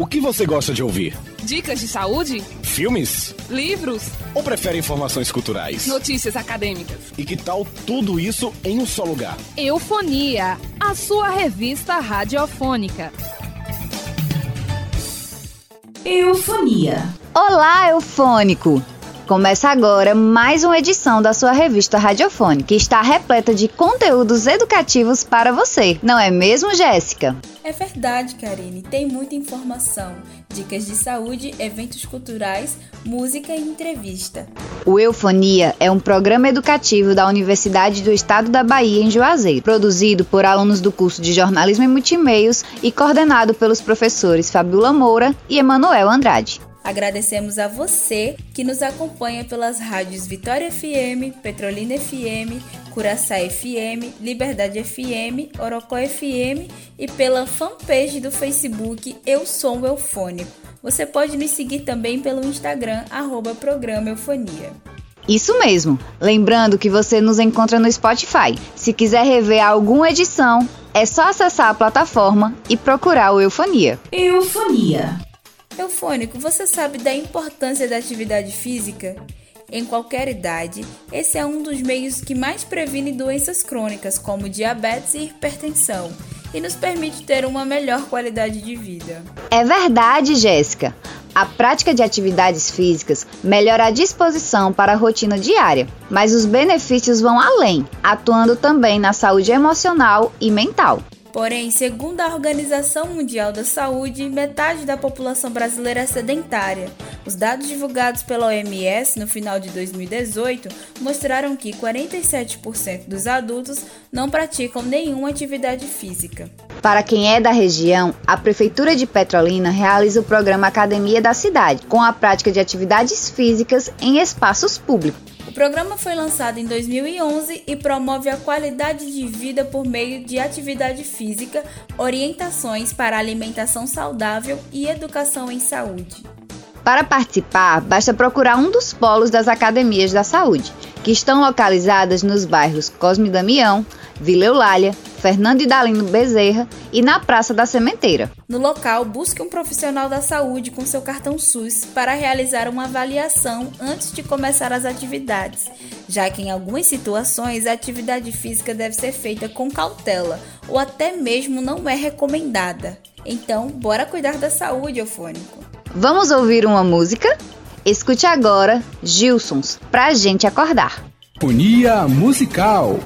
O que você gosta de ouvir? Dicas de saúde? Filmes? Livros? Ou prefere informações culturais? Notícias acadêmicas? E que tal tudo isso em um só lugar? Eufonia, a sua revista radiofônica. Eufonia. Olá, eufônico! Começa agora mais uma edição da sua revista radiofônica, que está repleta de conteúdos educativos para você. Não é mesmo, Jéssica? É verdade, Karine. Tem muita informação, dicas de saúde, eventos culturais, música e entrevista. O Eufonia é um programa educativo da Universidade do Estado da Bahia, em Juazeiro, produzido por alunos do curso de Jornalismo e Multimeios e coordenado pelos professores Fabiola Moura e Emanuel Andrade. Agradecemos a você que nos acompanha pelas rádios Vitória FM, Petrolina FM, Curaçá FM, Liberdade FM, Orocó FM e pela fanpage do Facebook Eu Sou Eufônico. Você pode nos seguir também pelo Instagram, arroba Programa Eufonia. Isso mesmo. Lembrando que você nos encontra no Spotify. Se quiser rever alguma edição, é só acessar a plataforma e procurar o Eufonia. Eufonia. Eufônico, você sabe da importância da atividade física? Em qualquer idade, esse é um dos meios que mais previne doenças crônicas como diabetes e hipertensão e nos permite ter uma melhor qualidade de vida. É verdade, Jéssica. A prática de atividades físicas melhora a disposição para a rotina diária, mas os benefícios vão além, atuando também na saúde emocional e mental. Porém, segundo a Organização Mundial da Saúde, metade da população brasileira é sedentária. Os dados divulgados pela OMS no final de 2018 mostraram que 47% dos adultos não praticam nenhuma atividade física. Para quem é da região, a Prefeitura de Petrolina realiza o programa Academia da Cidade, com a prática de atividades físicas em espaços públicos. O programa foi lançado em 2011 e promove a qualidade de vida por meio de atividade física, orientações para alimentação saudável e educação em saúde. Para participar, basta procurar um dos polos das academias da saúde, que estão localizadas nos bairros Cosme Damião, Vila Eulália, Fernando Idalino Bezerra e na Praça da Sementeira. No local, busque um profissional da saúde com seu cartão SUS para realizar uma avaliação antes de começar as atividades, já que em algumas situações a atividade física deve ser feita com cautela ou até mesmo não é recomendada. Então, bora cuidar da saúde, eufônico. Vamos ouvir uma música? Escute agora Gilsons, pra gente acordar. Unia Musical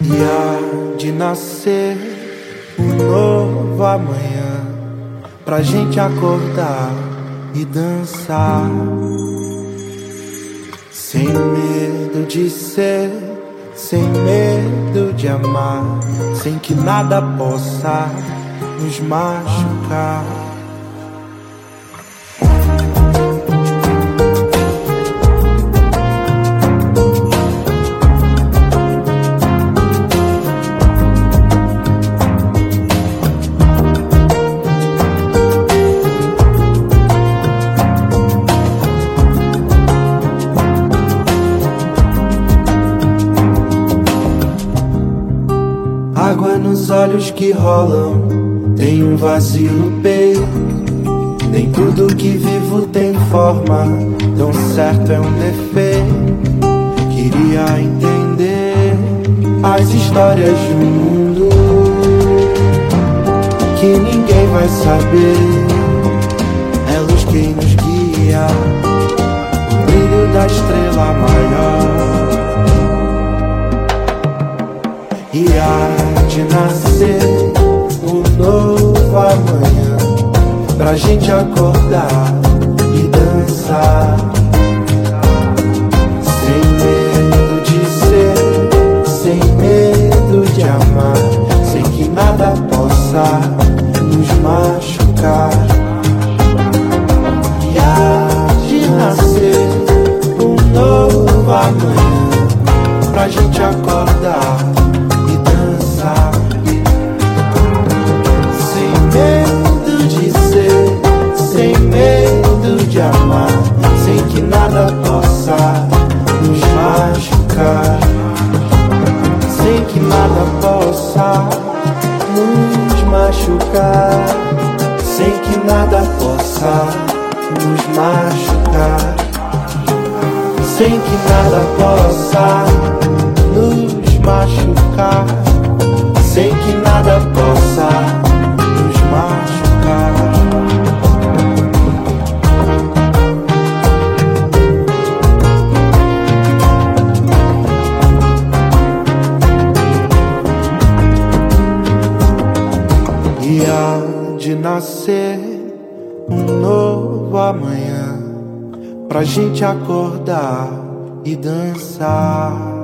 e há de nascer um novo amanhã pra gente acordar e dançar. Sem medo de ser, sem medo de amar, sem que nada possa nos machucar. Olhos que rolam, tem um vazio no peito. Nem tudo que vivo tem forma, tão certo é um defeito. Queria entender as histórias um mundo que ninguém vai saber. É luz quem nos guia, o brilho da estrela maior. E há de nascer um novo amanhã pra gente acordar sem que nada possa nos machucar. E há de nascer um novo amanhã pra gente acordar e dançar.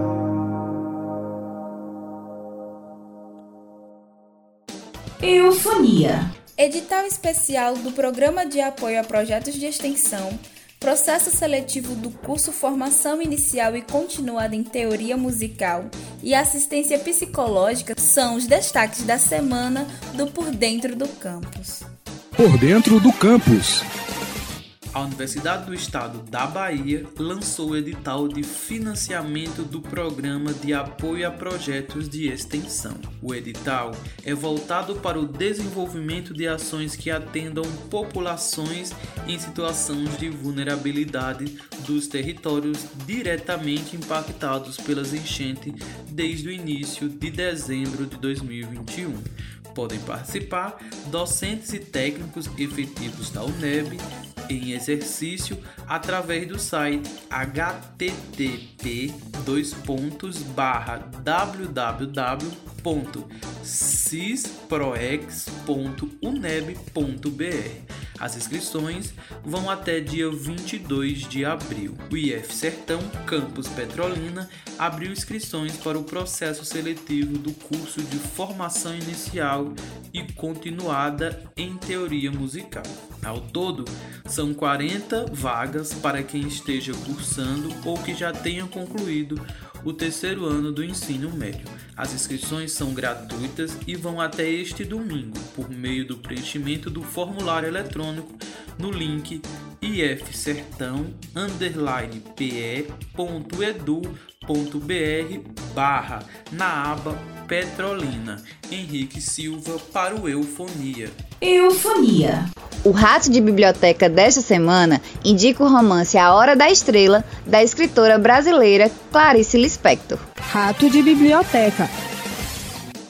Eufonia. Edital especial do Programa de Apoio a Projetos de Extensão, processo seletivo do curso Formação Inicial e Continuada em Teoria Musical e Assistência Psicológica são os destaques da semana do Por Dentro do Campus. Por dentro do campus. A Universidade do Estado da Bahia lançou o edital de financiamento do Programa de Apoio a Projetos de Extensão. O edital é voltado para o desenvolvimento de ações que atendam populações em situações de vulnerabilidade dos territórios diretamente impactados pelas enchentes desde o início de dezembro de 2021. Podem participar docentes e técnicos efetivos da UNEB em exercício através do site http www.cisproex.uneb.br. As inscrições vão até dia 22 de abril. O IF Sertão Campus Petrolina abriu inscrições para o processo seletivo do curso de formação inicial e continuada em teoria musical. Ao todo, são 40 vagas para quem esteja cursando ou que já tenha concluído o terceiro ano do ensino médio. As inscrições são gratuitas e vão até este domingo, por meio do preenchimento do formulário eletrônico no link ifsertão-pe.edu.br barra na aba Petrolina. Henrique Silva para o Eufonia. Eufonia. O rato de biblioteca desta semana indica o romance A Hora da Estrela, da escritora brasileira Clarice Lispector. Rato de biblioteca.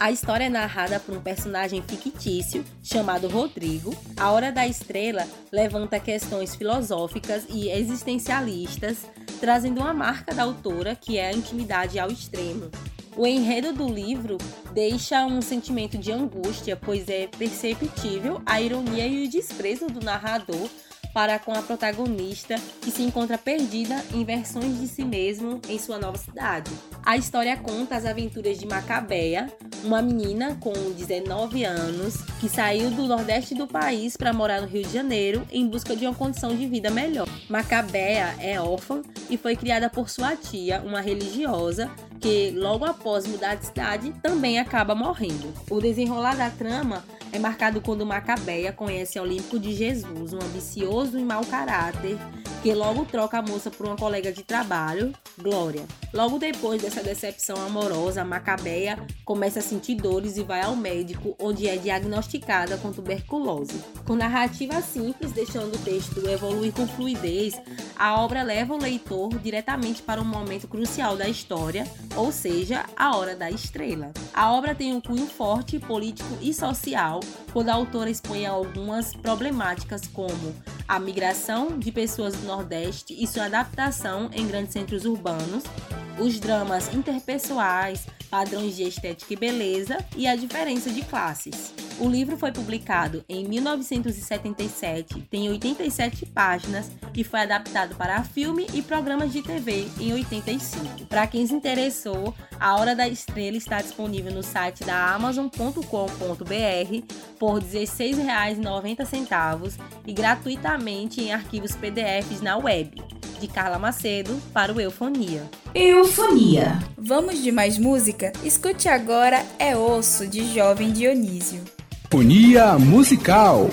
A história é narrada por um personagem fictício chamado Rodrigo. A Hora da Estrela levanta questões filosóficas e existencialistas, trazendo uma marca da autora que é a intimidade ao extremo. O enredo do livro deixa um sentimento de angústia, pois é perceptível a ironia e o desprezo do narrador para com a protagonista que se encontra perdida em versões de si mesmo em sua nova cidade. A história conta as aventuras de Macabeia, uma menina com 19 anos que saiu do nordeste do país para morar no Rio de Janeiro em busca de uma condição de vida melhor. Macabeia é órfã e foi criada por sua tia, uma religiosa, que logo após mudar de cidade também acaba morrendo. O desenrolar da trama é marcado quando Macabeia conhece Olímpico de Jesus, um ambicioso e mau caráter, que logo troca a moça por uma colega de trabalho, Glória. Logo depois dessa decepção amorosa, Macabeia começa a sentir dores e vai ao médico, onde é diagnosticada com tuberculose. Com narrativa simples, deixando o texto evoluir com fluidez, a obra leva o leitor diretamente para um momento crucial da história, ou seja, a hora da estrela. A obra tem um cunho forte político e social, quando a autora expõe algumas problemáticas como a migração de pessoas do Nordeste e sua adaptação em grandes centros urbanos, os dramas interpessoais, padrões de estética e beleza e a diferença de classes. O livro foi publicado em 1977, tem 87 páginas e foi adaptado para filme e programas de TV em 85. Para quem se interessou, A Hora da Estrela está disponível no site da amazon.com.br por R$ 16,90 e gratuitamente em arquivos PDFs na web. De Carla Macedo para o Eufonia. Eufonia. Vamos de mais música? Escute agora É Osso de Jovem Dionísio. Eufonia musical.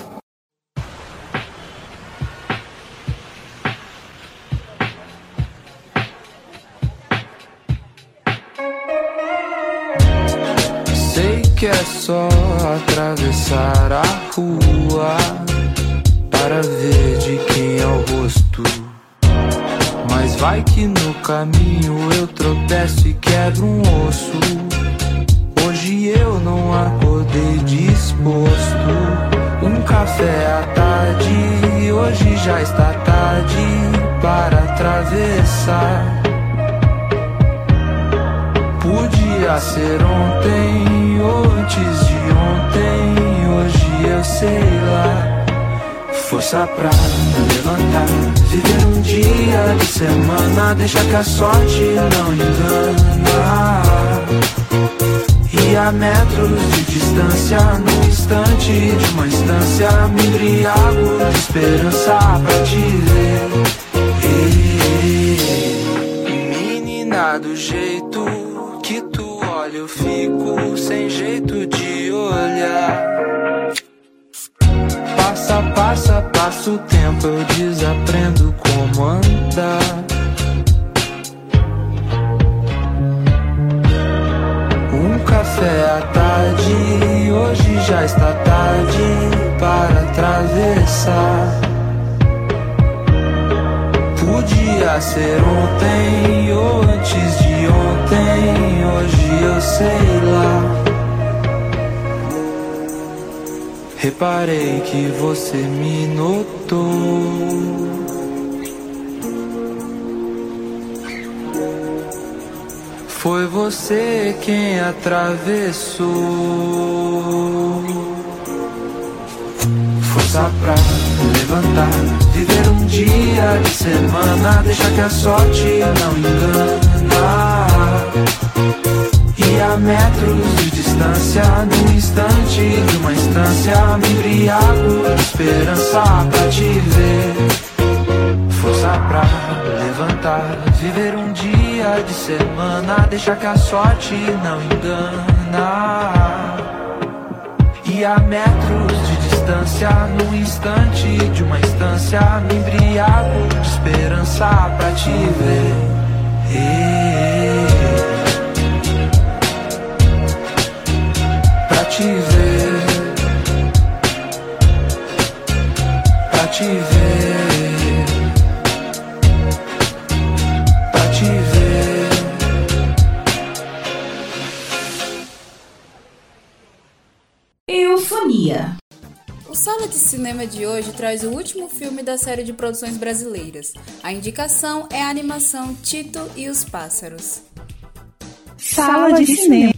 Sei que é só atravessar a rua para ver de quem é o rosto. Mas vai que no caminho eu tropeço e quebro um osso. Hoje eu não acordei disposto. Um café à tarde, hoje já está tarde para atravessar. Podia ser ontem antes de ontem, hoje eu sei lá. Força pra levantar, viver um dia de semana, deixa que a sorte não engana. E a metros de distância, num instante de uma instância, me embriago de esperança pra te ver. Menina do jeito que tu olha, eu fico sem jeito de olhar. Passa, passa, passa o tempo, eu desaprendo como andar. Café à tarde, hoje já está tarde para atravessar. Podia ser ontem ou antes de ontem, hoje eu sei lá. Reparei que você me notou. Foi você quem atravessou. Força pra levantar, viver um dia de semana, deixa que a sorte não engana. E a metros de distância, num instante de uma instância, me embriago de esperança pra te ver. Força pra levantar, viver um dia de semana, deixa que a sorte não engana. E a metros de distância, num instante de uma instância, me embriago de esperança pra te ver. Pra te ver, pra te ver, Sala de Cinema de hoje traz o último filme da série de produções brasileiras. A indicação é a animação Tito e os Pássaros. Sala de cinema.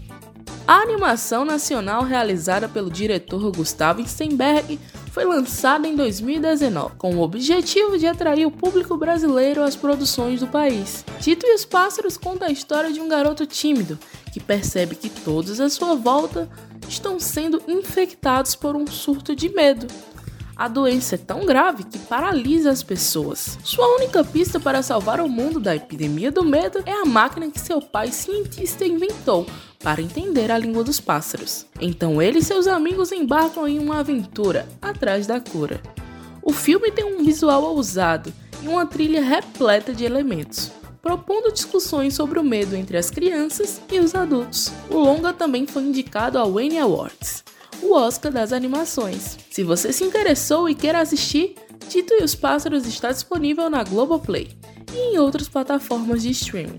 A animação nacional realizada pelo diretor Gustavo Steinberg foi lançada em 2019, com o objetivo de atrair o público brasileiro às produções do país. Tito e os Pássaros conta a história de um garoto tímido que percebe que todos à sua volta estão sendo infectados por um surto de medo. A doença é tão grave que paralisa as pessoas. Sua única pista para salvar o mundo da epidemia do medo é a máquina que seu pai cientista inventou para entender a língua dos pássaros. Então ele e seus amigos embarcam em uma aventura atrás da cura. O filme tem um visual ousado e uma trilha repleta de elementos, propondo discussões sobre o medo entre as crianças e os adultos. O longa também foi indicado ao Annie Awards, o Oscar das animações. Se você se interessou e quer assistir, Tito e os Pássaros está disponível na Globoplay e em outras plataformas de streaming.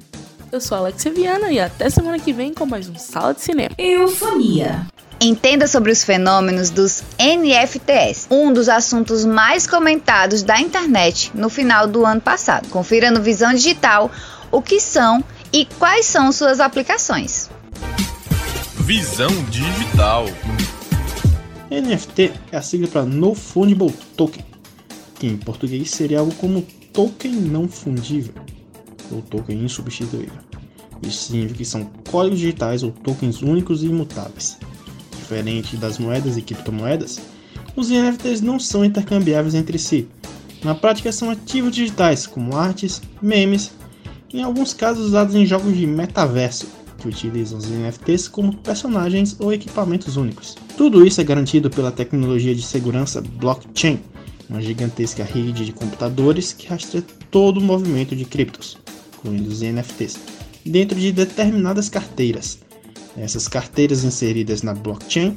Eu sou Alexia Viana e até semana que vem com mais um Sala de Cinema. Eufonia. Entenda sobre os fenômenos dos NFTs, um dos assuntos mais comentados da internet no final do ano passado. Confira no Visão Digital o que são e quais são suas aplicações. Visão Digital. NFT é a sigla para No Fungible Token, que em português seria algo como token não fundível ou token insubstituível. Isso significa que são códigos digitais ou tokens únicos e imutáveis. Diferente das moedas e criptomoedas, os NFTs não são intercambiáveis entre si. Na prática, são ativos digitais, como artes, memes, em alguns casos usados em jogos de metaverso, que utilizam os NFTs como personagens ou equipamentos únicos. Tudo isso é garantido pela tecnologia de segurança blockchain, uma gigantesca rede de computadores que rastreia todo o movimento de criptos, incluindo os NFTs, dentro de determinadas carteiras. Essas carteiras inseridas na blockchain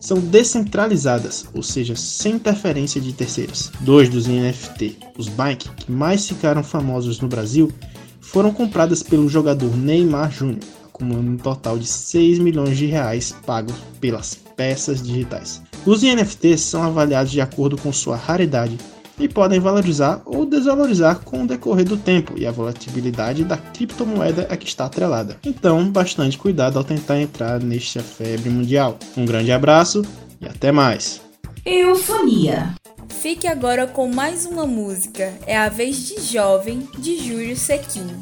são descentralizadas, ou seja, sem interferência de terceiros. Dois dos NFT, os Bike, que mais ficaram famosos no Brasil, foram compradas pelo jogador Neymar Jr., acumulando um total de 6 milhões de reais pagos pelas peças digitais. Os NFTs são avaliados de acordo com sua raridade e podem valorizar ou desvalorizar com o decorrer do tempo e a volatilidade da criptomoeda a que está atrelada. Então, bastante cuidado ao tentar entrar nesta febre mundial. Um grande abraço e até mais. Eufonia. Fique agora com mais uma música. É a vez de Jovem de Júlio Sequinho.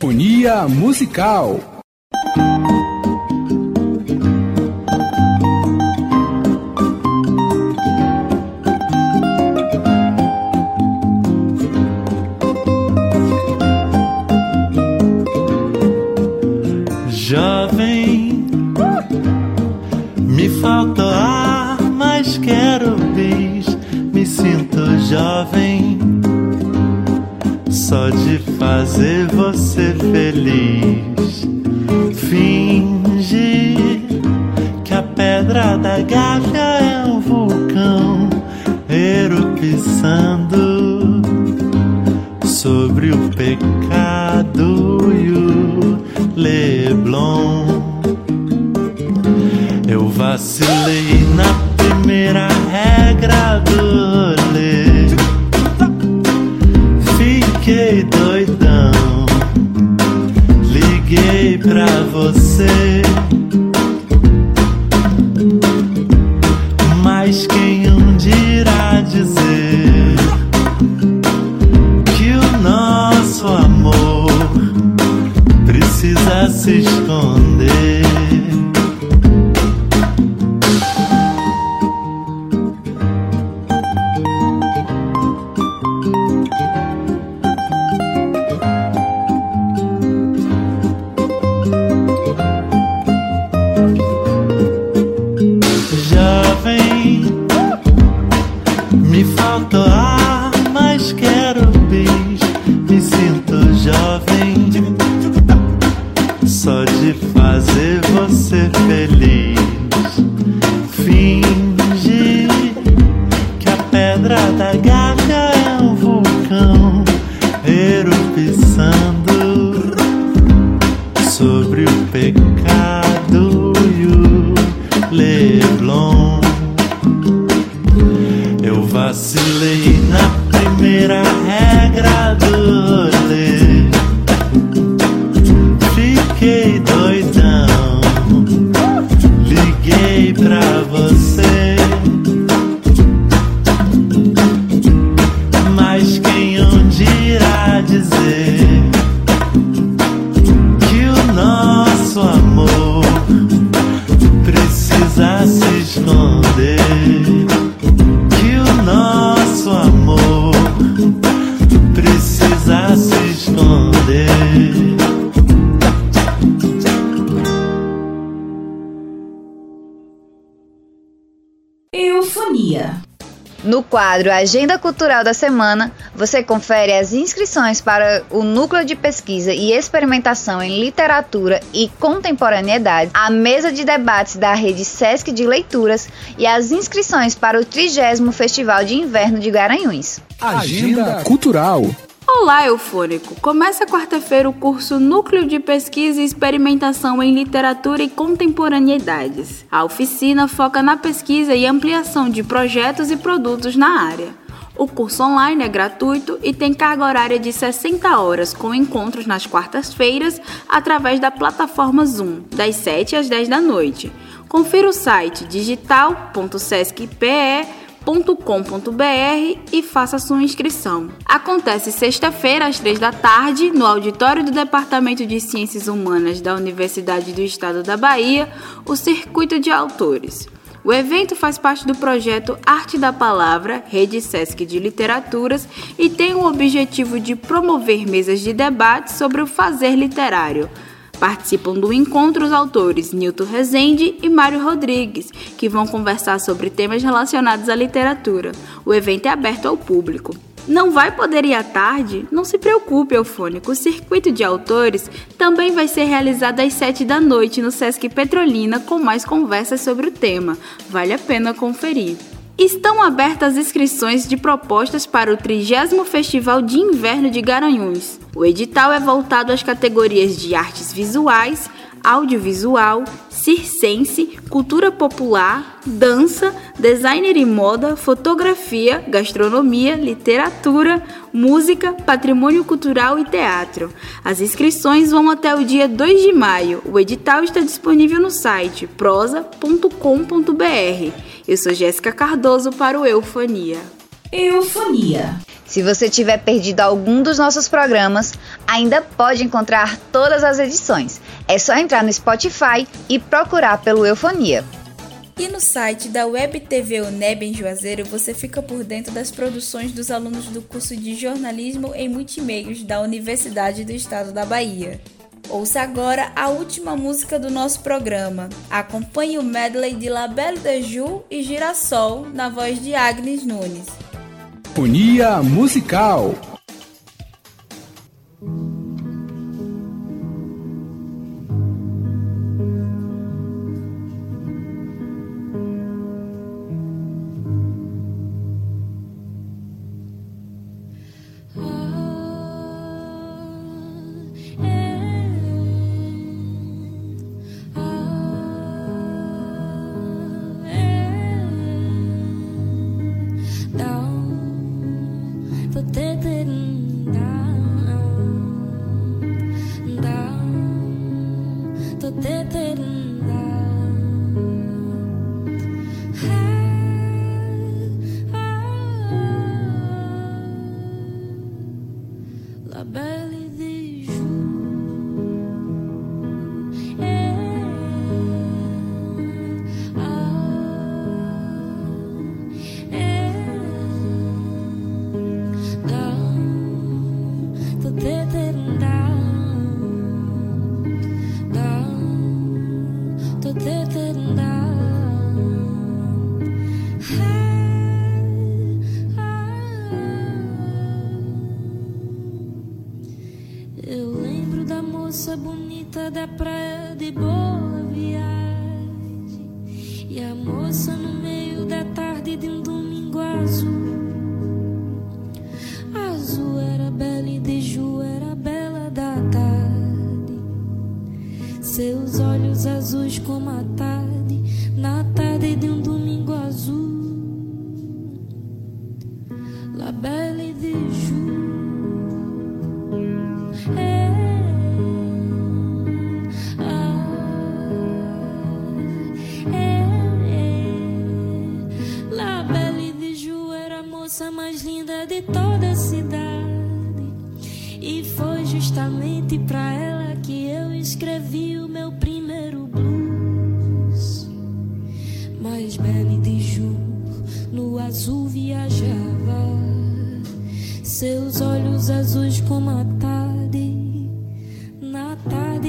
Eufonia musical. Fazer você feliz. Finge que a pedra da gávea é um vulcão erupçando sobre o pecado e o Leblon. Eu vacilei na primeira regra do você. Amor precisa quadro Agenda Cultural da Semana, você confere as inscrições para o Núcleo de Pesquisa e Experimentação em Literatura e Contemporaneidade, a mesa de debates da rede Sesc de Leituras e as inscrições para o 30 Festival de Inverno de Garanhuns. Agenda Cultural. Olá, Eufônico! Começa quarta-feira o curso Núcleo de Pesquisa e Experimentação em Literatura e Contemporaneidades. A oficina foca na pesquisa e ampliação de projetos e produtos na área. O curso online é gratuito e tem carga horária de 60 horas, com encontros nas quartas-feiras através da plataforma Zoom, das 7 às 10 da noite. Confira o site digital.sescpe.com www.cultura.com.br e faça sua inscrição. Acontece sexta-feira, às três da tarde, no auditório do Departamento de Ciências Humanas da Universidade do Estado da Bahia, o Circuito de Autores. O evento faz parte do projeto Arte da Palavra, Rede Sesc de Literaturas, e tem o objetivo de promover mesas de debate sobre o fazer literário. Participam do encontro os autores Nilton Rezende e Mário Rodrigues, que vão conversar sobre temas relacionados à literatura. O evento é aberto ao público. Não vai poder ir à tarde? Não se preocupe, Eufônico. O circuito de autores também vai ser realizado às 7 da noite no Sesc Petrolina com mais conversas sobre o tema. Vale a pena conferir. Estão abertas as inscrições de propostas para o 30 Festival de Inverno de Garanhuns. O edital é voltado às categorias de artes visuais, audiovisual, circense, cultura popular, dança, designer e moda, fotografia, gastronomia, literatura, música, patrimônio cultural e teatro. As inscrições vão até o dia 2 de maio. O edital está disponível no site prosa.com.br. Eu sou Jéssica Cardoso para o Eufonia. Eufonia. Se você tiver perdido algum dos nossos programas, ainda pode encontrar todas as edições. É só entrar no Spotify e procurar pelo Eufonia. E no site da Web TV UNEB em Juazeiro você fica por dentro das produções dos alunos do curso de Jornalismo em Multimeios da Universidade do Estado da Bahia. Ouça agora a última música do nosso programa. Acompanhe o medley de La Belle de Joux e Girassol na voz de Agnes Nunes. Sinfonia Musical.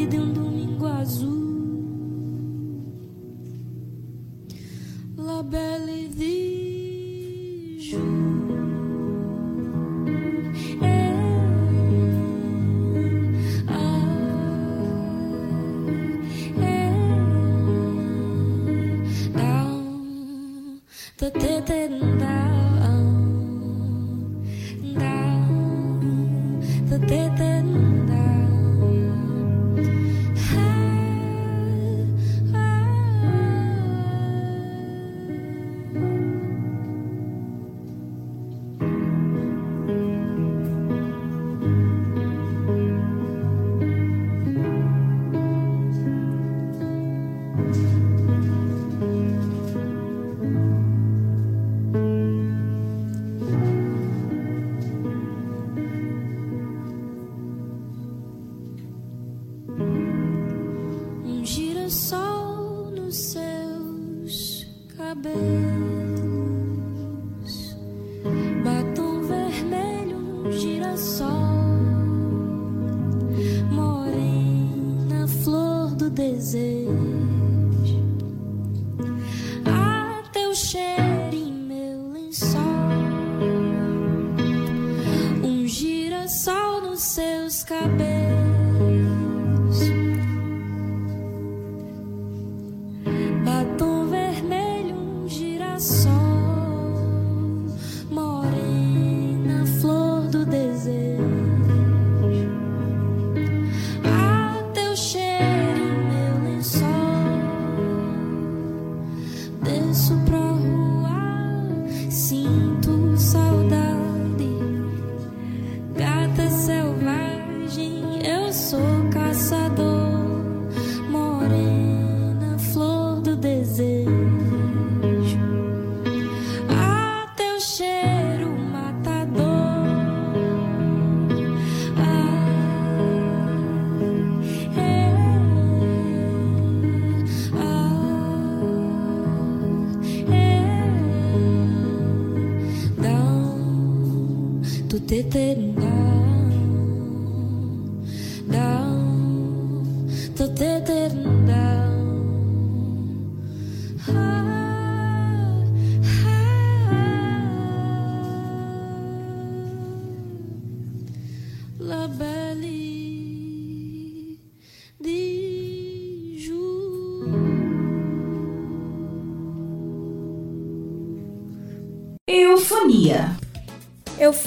vida em um domingo azul.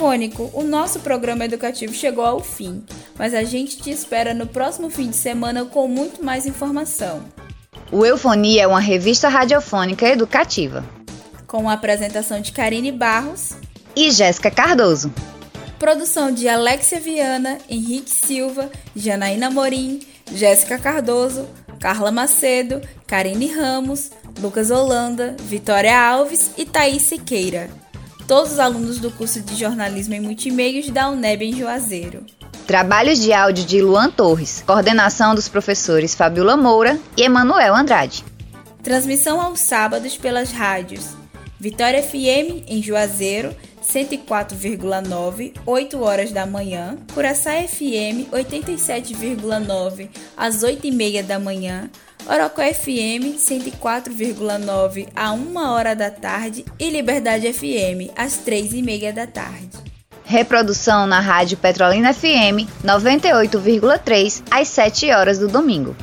Eufônico, o nosso programa educativo chegou ao fim, mas a gente te espera no próximo fim de semana com muito mais informação. O Eufonia é uma revista radiofônica educativa. Com a apresentação de Karine Barros e Jéssica Cardoso. Produção de Alexia Viana, Henrique Silva, Janaína Morim, Jéssica Cardoso, Carla Macedo, Karine Ramos, Lucas Holanda, Vitória Alves e Thaís Siqueira. Todos os alunos do curso de Jornalismo em Multimeios da UNEB em Juazeiro. Trabalhos de áudio de Luan Torres, coordenação dos professores Fabiola Moura e Emanuel Andrade. Transmissão aos sábados pelas rádios Vitória FM em Juazeiro, 104,9, 8 horas da manhã, Curaçá FM 87,9 às 8 e meia da manhã, Orocó FM 104,9 a 1 hora da tarde e Liberdade FM às 3 e meia da tarde. Reprodução na Rádio Petrolina FM 98,3 às 7 horas do domingo.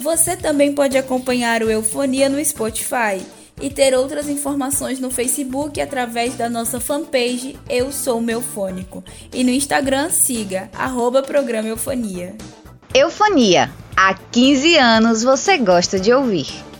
Você também pode acompanhar o Eufonia no Spotify e ter outras informações no Facebook através da nossa fanpage Eu Sou Meufônico e no Instagram siga arroba programa Eufonia. Eufonia. Há 15 anos você gosta de ouvir.